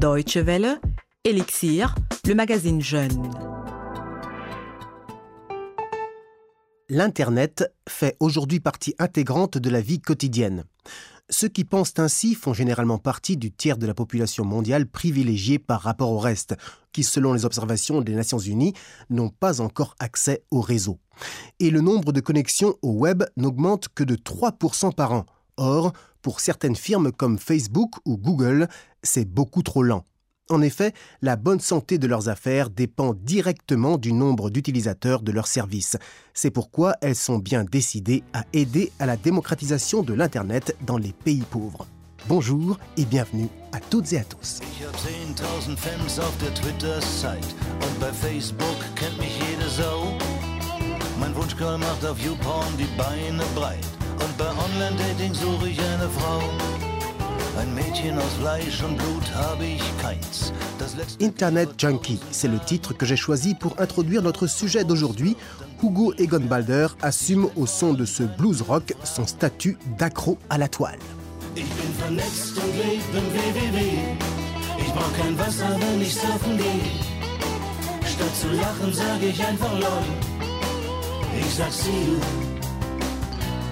Deutsche Welle, Elixir, le magazine Jeune. L'Internet fait aujourd'hui partie intégrante de la vie quotidienne. Ceux qui pensent ainsi font généralement partie du tiers de la population mondiale privilégiée par rapport au reste, qui, selon les observations des Nations Unies, n'ont pas encore accès au réseau. Et le nombre de connexions au web n'augmente que de 3% par an. Or, pour certaines firmes comme Facebook ou Google, c'est beaucoup trop lent. En effet, la bonne santé de leurs affaires dépend directement du nombre d'utilisateurs de leurs services. C'est pourquoi elles sont bien décidées à aider à la démocratisation de l'Internet dans les pays pauvres. Bonjour et bienvenue à toutes et à tous. Ich hab 10.000 Fans auf der Twitter-Site und bei Facebook kennt mich jede Sau. Mein Wunschgirl macht auf YouPorn die Beine breit und bei Online-Dating suche ich eine Frau. Ein Mädchen aus Fleisch und Blut habe ich keins. Das letzte Internet Junkie, c'est le titre que j'ai choisi pour introduire notre sujet d'aujourd'hui. Hugo Egonbalder assume au son de ce blues rock son statut d'accro à la toile. Ich bin vernetzt und leb im WWW. Ich brauch kein Wasser, wenn ich surfen gehe. Statt zu lachen, sag ich einfach lol. Ich sag see you,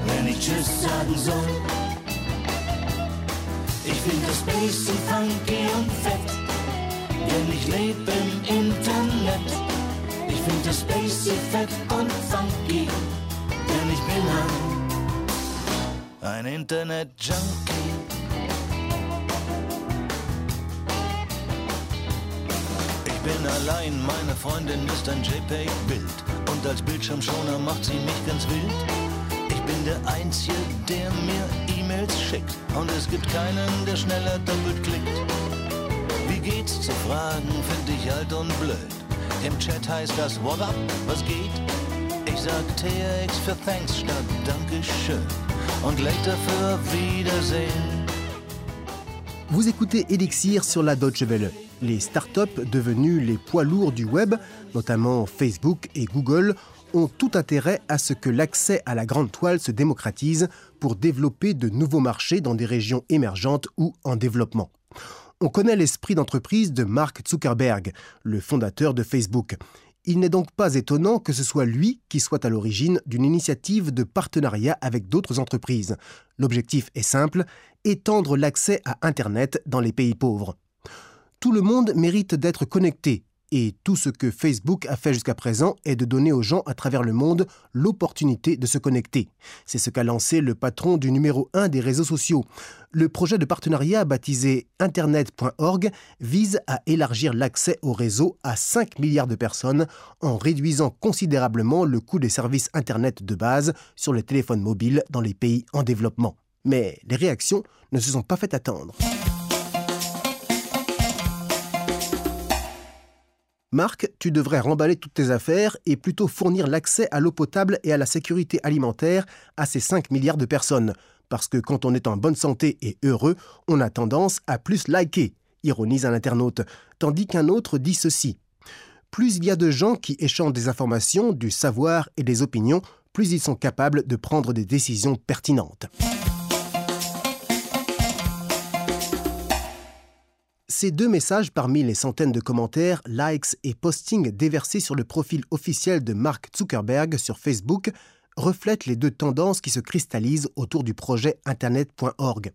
wenn ich Tschüss sagen soll. Ich find das und funky und fett, denn ich leb im Internet. Ich find das Bass fett und funky, denn ich bin ein ein Internet-Junkie. Ich bin allein, meine Freundin ist ein JPEG-Bild. Und als Bildschirmschoner macht sie mich ganz wild. Ich bin der Einzige, der mir E-Mails schickt. Und es gibt keinen, der schneller doppelt klickt. Wie geht's zu fragen, find ich alt und blöd. Im Chat heißt das What up, was geht? Ich sag TRX für Thanks statt Dankeschön. Und later für Wiedersehen. Vous écoutez Elixir sur la Deutsche Welle. Les startups devenues les poids lourds du web, notamment Facebook et Google, ont tout intérêt à ce que l'accès à la grande toile se démocratise pour développer de nouveaux marchés dans des régions émergentes ou en développement. On connaît l'esprit d'entreprise de Mark Zuckerberg, le fondateur de Facebook. Il n'est donc pas étonnant que ce soit lui qui soit à l'origine d'une initiative de partenariat avec d'autres entreprises. L'objectif est simple, étendre l'accès à Internet dans les pays pauvres. Tout le monde mérite d'être connecté, et tout ce que Facebook a fait jusqu'à présent est de donner aux gens à travers le monde l'opportunité de se connecter. C'est ce qu'a lancé le patron du numéro 1 des réseaux sociaux. Le projet de partenariat baptisé Internet.org vise à élargir l'accès au réseau à 5 milliards de personnes en réduisant considérablement le coût des services Internet de base sur les téléphones mobiles dans les pays en développement. Mais les réactions ne se sont pas fait attendre. Marc, tu devrais remballer toutes tes affaires et plutôt fournir l'accès à l'eau potable et à la sécurité alimentaire à ces 5 milliards de personnes. Parce que quand on est en bonne santé et heureux, on a tendance à plus liker, ironise un internaute, tandis qu'un autre dit ceci. Plus il y a de gens qui échangent des informations, du savoir et des opinions, plus ils sont capables de prendre des décisions pertinentes. Ces deux messages parmi les centaines de commentaires, likes et postings déversés sur le profil officiel de Mark Zuckerberg sur Facebook reflètent les deux tendances qui se cristallisent autour du projet Internet.org.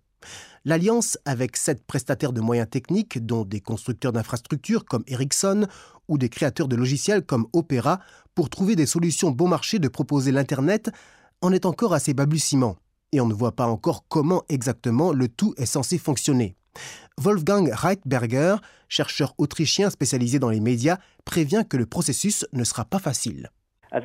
L'alliance avec sept prestataires de moyens techniques, dont des constructeurs d'infrastructures comme Ericsson ou des créateurs de logiciels comme Opera, pour trouver des solutions bon marché de proposer l'Internet, en est encore à ses balbutiements. Et on ne voit pas encore comment exactement le tout est censé fonctionner. Wolfgang Reitberger, chercheur autrichien spécialisé dans les médias, prévient que le processus ne sera pas facile. Äh,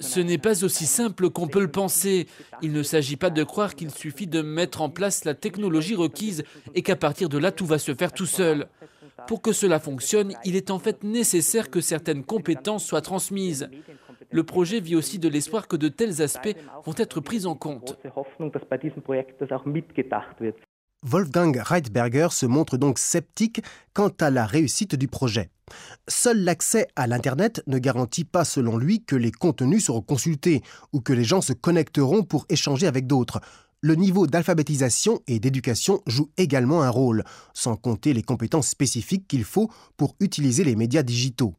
Ce n'est pas aussi simple qu'on peut le penser. Il ne s'agit pas de croire qu'il suffit de mettre en place la technologie requise et qu'à partir de là tout va se faire tout seul. Pour que cela fonctionne, il est en fait nécessaire que certaines compétences soient transmises. Le projet vit aussi de l'espoir que de tels aspects vont être pris en compte. Wolfgang Reitberger se montre donc sceptique quant à la réussite du projet. Seul l'accès à l'Internet ne garantit pas, selon lui, que les contenus seront consultés ou que les gens se connecteront pour échanger avec d'autres. le niveau d'alphabétisation et d'éducation joue également un rôle, sans compter les compétences spécifiques qu'il faut pour utiliser les médias digitaux.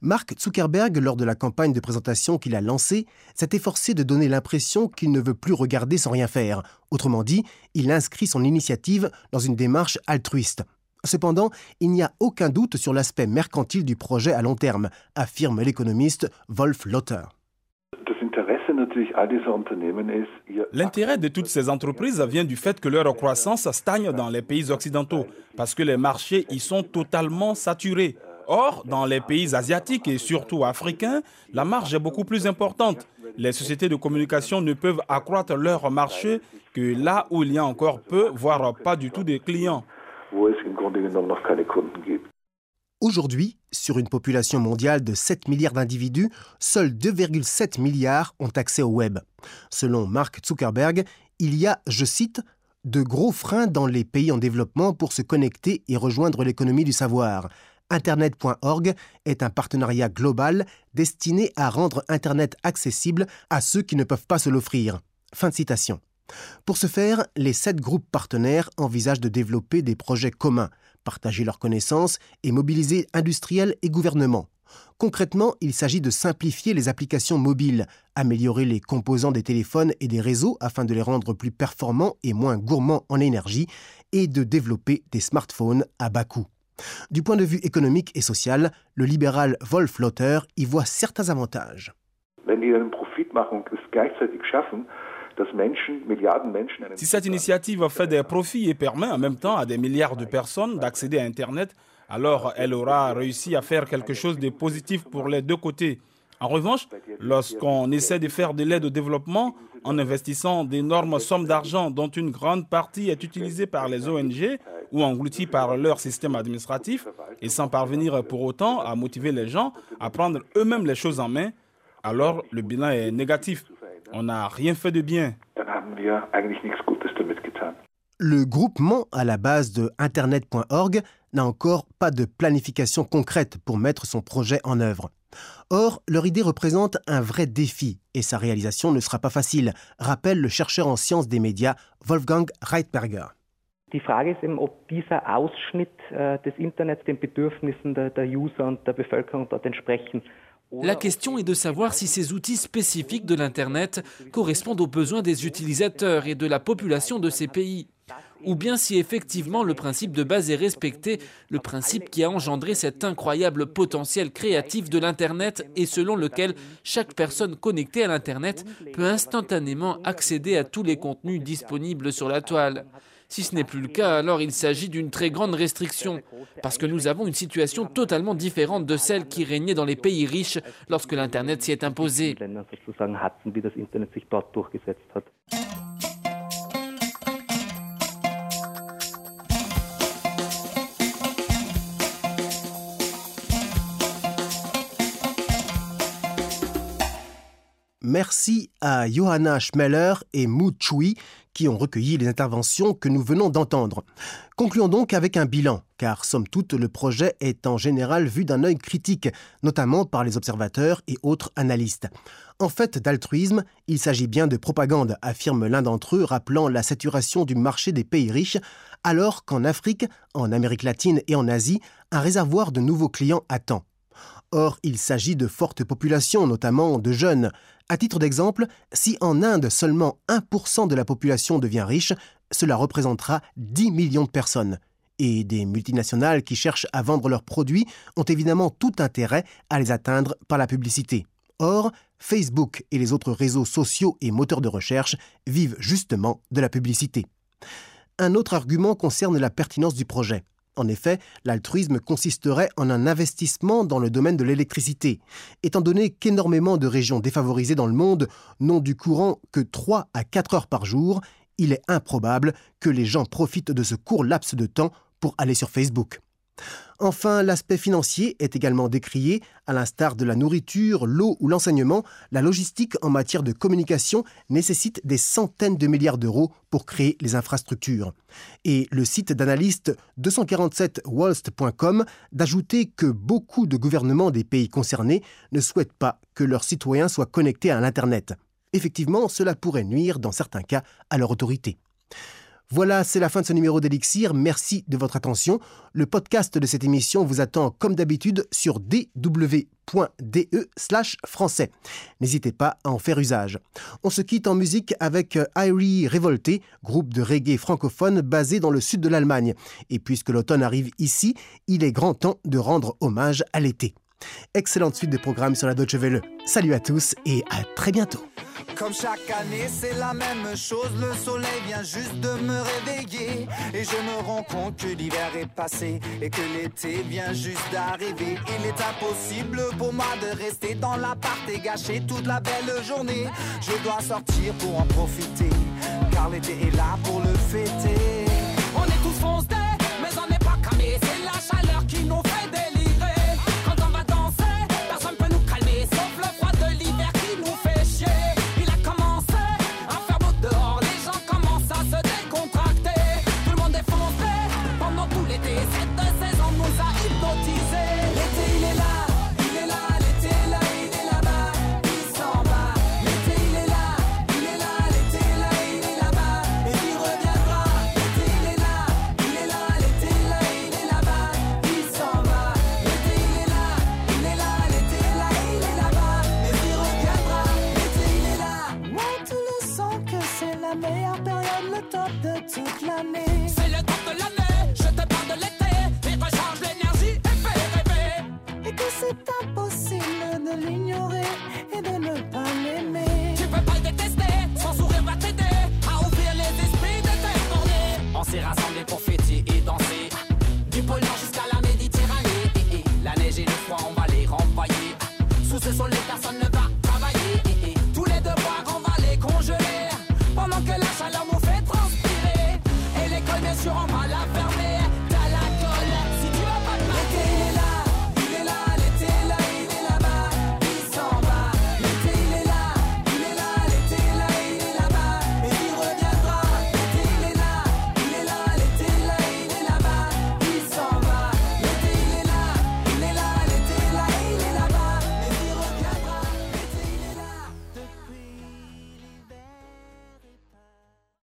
Mark Zuckerberg, lors de la campagne de présentation qu'il a lancée, s'est efforcé de donner l'impression qu'il ne veut plus regarder sans rien faire. Autrement dit, il inscrit son initiative dans une démarche altruiste. Cependant, il n'y a aucun doute sur l'aspect mercantile du projet à long terme, affirme l'économiste Wolf Lotter. L'intérêt de toutes ces entreprises vient du fait que leur croissance stagne dans les pays occidentaux, parce que les marchés y sont totalement saturés. Or, dans les pays asiatiques et surtout africains, la marge est beaucoup plus importante. Les sociétés de communication ne peuvent accroître leur marché que là où il y a encore peu, voire pas du tout de clients. Aujourd'hui, sur une population mondiale de 7 milliards d'individus, seuls 2,7 milliards ont accès au web. Selon Mark Zuckerberg, il y a, je cite, de gros freins dans les pays en développement pour se connecter et rejoindre l'économie du savoir. Internet.org est un partenariat global destiné à rendre Internet accessible à ceux qui ne peuvent pas se l'offrir. Fin de citation. Pour ce faire, les sept groupes partenaires envisagent de développer des projets communs, partager leurs connaissances et mobiliser industriels et gouvernements. Concrètement, il s'agit de simplifier les applications mobiles, améliorer les composants des téléphones et des réseaux afin de les rendre plus performants et moins gourmands en énergie, et de développer des smartphones à bas coût. Du point de vue économique et social, le libéral Wolf Lotter y voit certains avantages. Si cette initiative fait des profits et permet en même temps à des milliards de personnes d'accéder à Internet, alors elle aura réussi à faire quelque chose de positif pour les deux côtés. En revanche, lorsqu'on essaie de faire de l'aide au développement en investissant d'énormes sommes d'argent dont une grande partie est utilisée par les ONG ou engloutie par leur système administratif, et sans parvenir pour autant à motiver les gens à prendre eux-mêmes les choses en main, alors le bilan est négatif. On n'a rien fait de bien. Le groupement à la base de Internet.org n'a encore pas de planification concrète pour mettre son projet en œuvre. Or, leur idée représente un vrai défi et sa réalisation ne sera pas facile, rappelle le chercheur en sciences des médias Wolfgang Reitberger. Die Frage ist eben, ob dieser Ausschnitt äh, des Internets den Bedürfnissen der, der User und der Bevölkerung dort entsprechen. La question est de savoir si ces outils spécifiques de l'Internet correspondent aux besoins des utilisateurs et de la population de ces pays ou bien si effectivement le principe de base est respecté, le principe qui a engendré cet incroyable potentiel créatif de l'Internet et selon lequel chaque personne connectée à l'Internet peut instantanément accéder à tous les contenus disponibles sur la toile. Si ce n'est plus le cas, alors il s'agit d'une très grande restriction, parce que nous avons une situation totalement différente de celle qui régnait dans les pays riches lorsque l'Internet s'y est imposé. Merci à Johanna Schmeller et Mu Chui qui ont recueilli les interventions que nous venons d'entendre. Concluons donc avec un bilan, car somme toute, le projet est en général vu d'un œil critique, notamment par les observateurs et autres analystes. En fait, d'altruisme, il s'agit bien de propagande, affirme l'un d'entre eux, rappelant la saturation du marché des pays riches, alors qu'en Afrique, en Amérique latine et en Asie, un réservoir de nouveaux clients attend. Or, il s'agit de fortes populations, notamment de jeunes. À titre d'exemple, si en Inde seulement 1% de la population devient riche, cela représentera 10 millions de personnes. Et des multinationales qui cherchent à vendre leurs produits ont évidemment tout intérêt à les atteindre par la publicité. Or, Facebook et les autres réseaux sociaux et moteurs de recherche vivent justement de la publicité. Un autre argument concerne la pertinence du projet. En effet, l'altruisme consisterait en un investissement dans le domaine de l'électricité, étant donné qu'énormément de régions défavorisées dans le monde n'ont du courant que 3 à 4 heures par jour, il est improbable que les gens profitent de ce court laps de temps pour aller sur Facebook. Enfin, l'aspect financier est également décrié, à l'instar de la nourriture, l'eau ou l'enseignement, la logistique en matière de communication nécessite des centaines de milliards d'euros pour créer les infrastructures. Et le site d'analyste 247walst.com d'ajouter que beaucoup de gouvernements des pays concernés ne souhaitent pas que leurs citoyens soient connectés à l'Internet. Effectivement, cela pourrait nuire, dans certains cas, à leur autorité. Voilà, c'est la fin de ce numéro d'Elixir. Merci de votre attention. Le podcast de cette émission vous attend comme d'habitude sur dw.de français. N'hésitez pas à en faire usage. On se quitte en musique avec Irie Revolté, groupe de reggae francophone basé dans le sud de l'Allemagne. Et puisque l'automne arrive ici, il est grand temps de rendre hommage à l'été. Excellente suite de programmes sur la Deutsche Welle. Salut à tous et à très bientôt. Comme chaque année, c'est la même chose. Le soleil vient juste de me réveiller. Et je me rends compte que l'hiver est passé et que l'été vient juste d'arriver. Il est impossible pour moi de rester dans l'appart et gâcher toute la belle journée. Je dois sortir pour en profiter, car l'été est là pour le fêter.